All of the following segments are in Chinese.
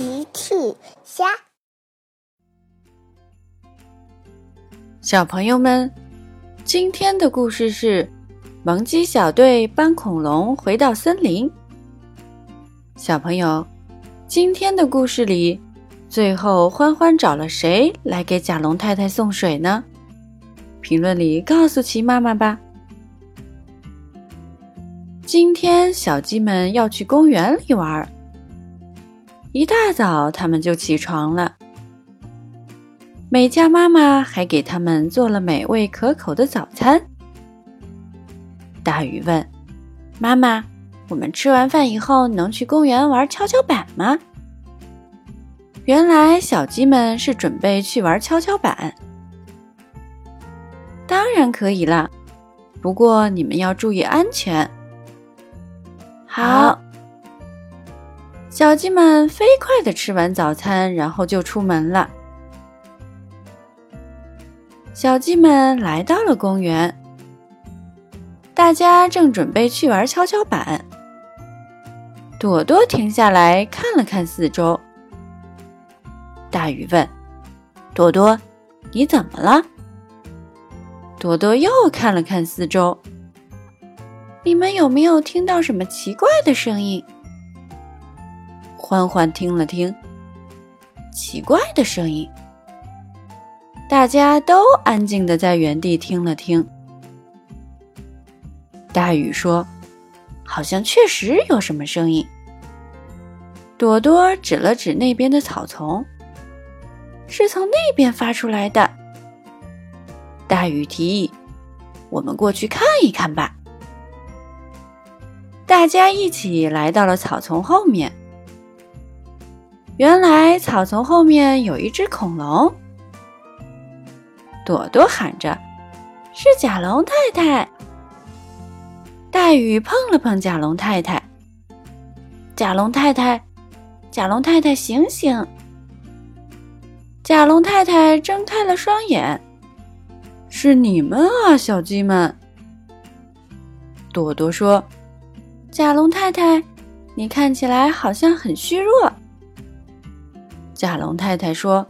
奇趣虾，小朋友们，今天的故事是萌鸡小队搬恐龙回到森林。小朋友，今天的故事里，最后欢欢找了谁来给甲龙太太送水呢？评论里告诉奇妈妈吧。今天小鸡们要去公园里玩。一大早，他们就起床了。美嘉妈妈还给他们做了美味可口的早餐。大鱼问：“妈妈，我们吃完饭以后能去公园玩跷跷板吗？”原来小鸡们是准备去玩跷跷板。当然可以啦，不过你们要注意安全。好。小鸡们飞快地吃完早餐，然后就出门了。小鸡们来到了公园，大家正准备去玩跷跷板。朵朵停下来看了看四周。大鱼问：“朵朵，你怎么了？”朵朵又看了看四周：“你们有没有听到什么奇怪的声音？”欢欢听了听，奇怪的声音。大家都安静的在原地听了听。大雨说：“好像确实有什么声音。”朵朵指了指那边的草丛，是从那边发出来的。大雨提议：“我们过去看一看吧。”大家一起来到了草丛后面。原来草丛后面有一只恐龙，朵朵喊着：“是甲龙太太。”大雨碰了碰甲龙太太，甲龙太太，甲龙太太，醒醒！甲龙太太睁开了双眼，是你们啊，小鸡们。朵朵说：“甲龙太太，你看起来好像很虚弱。”甲龙太太说：“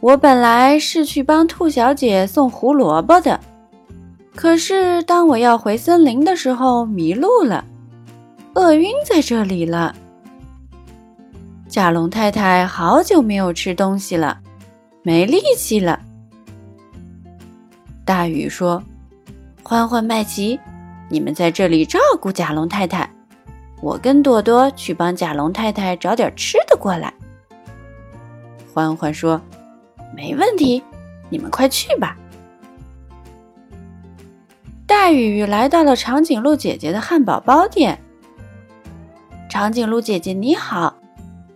我本来是去帮兔小姐送胡萝卜的，可是当我要回森林的时候迷路了，饿晕在这里了。”甲龙太太好久没有吃东西了，没力气了。大雨说：“欢欢、麦琪，你们在这里照顾甲龙太太，我跟朵朵去帮甲龙太太找点吃的过来。”欢欢说：“没问题，你们快去吧。”大雨来到了长颈鹿姐姐的汉堡包店。长颈鹿姐姐你好，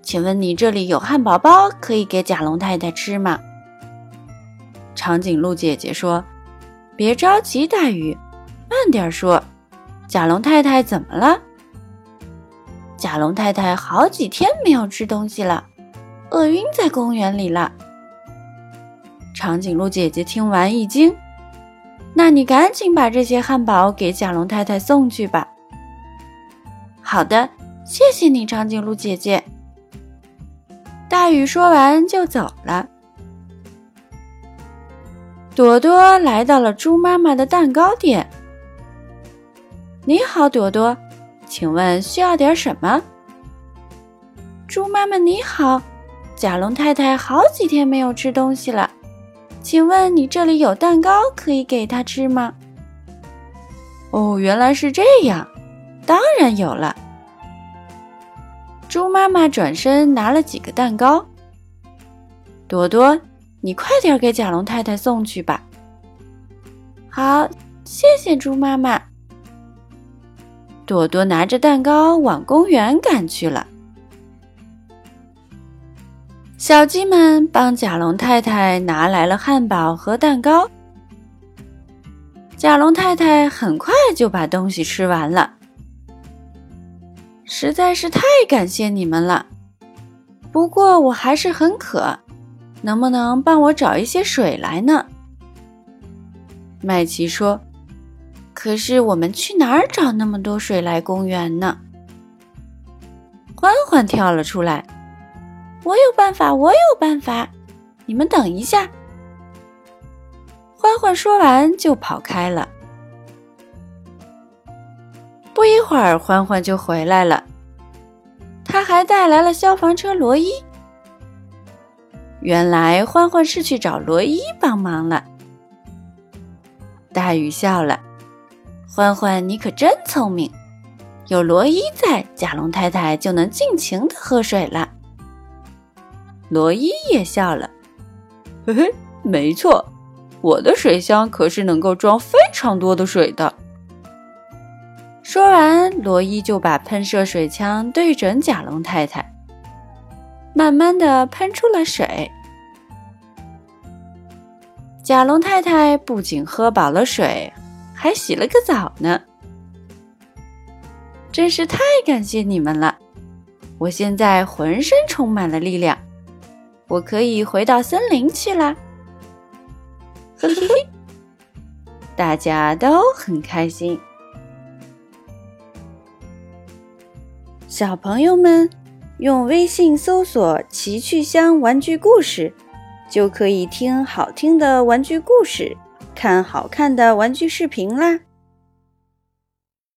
请问你这里有汉堡包可以给甲龙太太吃吗？长颈鹿姐姐说：“别着急，大雨，慢点说。甲龙太太怎么了？”甲龙太太好几天没有吃东西了。饿晕在公园里了。长颈鹿姐姐听完一惊：“那你赶紧把这些汉堡给甲龙太太送去吧。”“好的，谢谢你，长颈鹿姐姐。”大雨说完就走了。朵朵来到了猪妈妈的蛋糕店。“你好，朵朵，请问需要点什么？”“猪妈妈你好。”甲龙太太好几天没有吃东西了，请问你这里有蛋糕可以给她吃吗？哦，原来是这样，当然有了。猪妈妈转身拿了几个蛋糕，朵朵，你快点给甲龙太太送去吧。好，谢谢猪妈妈。朵朵拿着蛋糕往公园赶去了。小鸡们帮甲龙太太拿来了汉堡和蛋糕。甲龙太太很快就把东西吃完了，实在是太感谢你们了。不过我还是很渴，能不能帮我找一些水来呢？麦琪说：“可是我们去哪儿找那么多水来公园呢？”欢欢跳了出来。我有办法，我有办法！你们等一下。”欢欢说完就跑开了。不一会儿，欢欢就回来了，他还带来了消防车罗伊。原来欢欢是去找罗伊帮忙了。大雨笑了：“欢欢，你可真聪明，有罗伊在，甲龙太太就能尽情的喝水了。”罗伊也笑了：“嘿嘿，没错，我的水箱可是能够装非常多的水的。”说完，罗伊就把喷射水枪对准甲龙太太，慢慢的喷出了水。甲龙太太不仅喝饱了水，还洗了个澡呢。真是太感谢你们了！我现在浑身充满了力量，我可以回到森林去啦！嘿嘿嘿，大家都很开心。小朋友们，用微信搜索“奇趣箱玩具故事”，就可以听好听的玩具故事，看好看的玩具视频啦。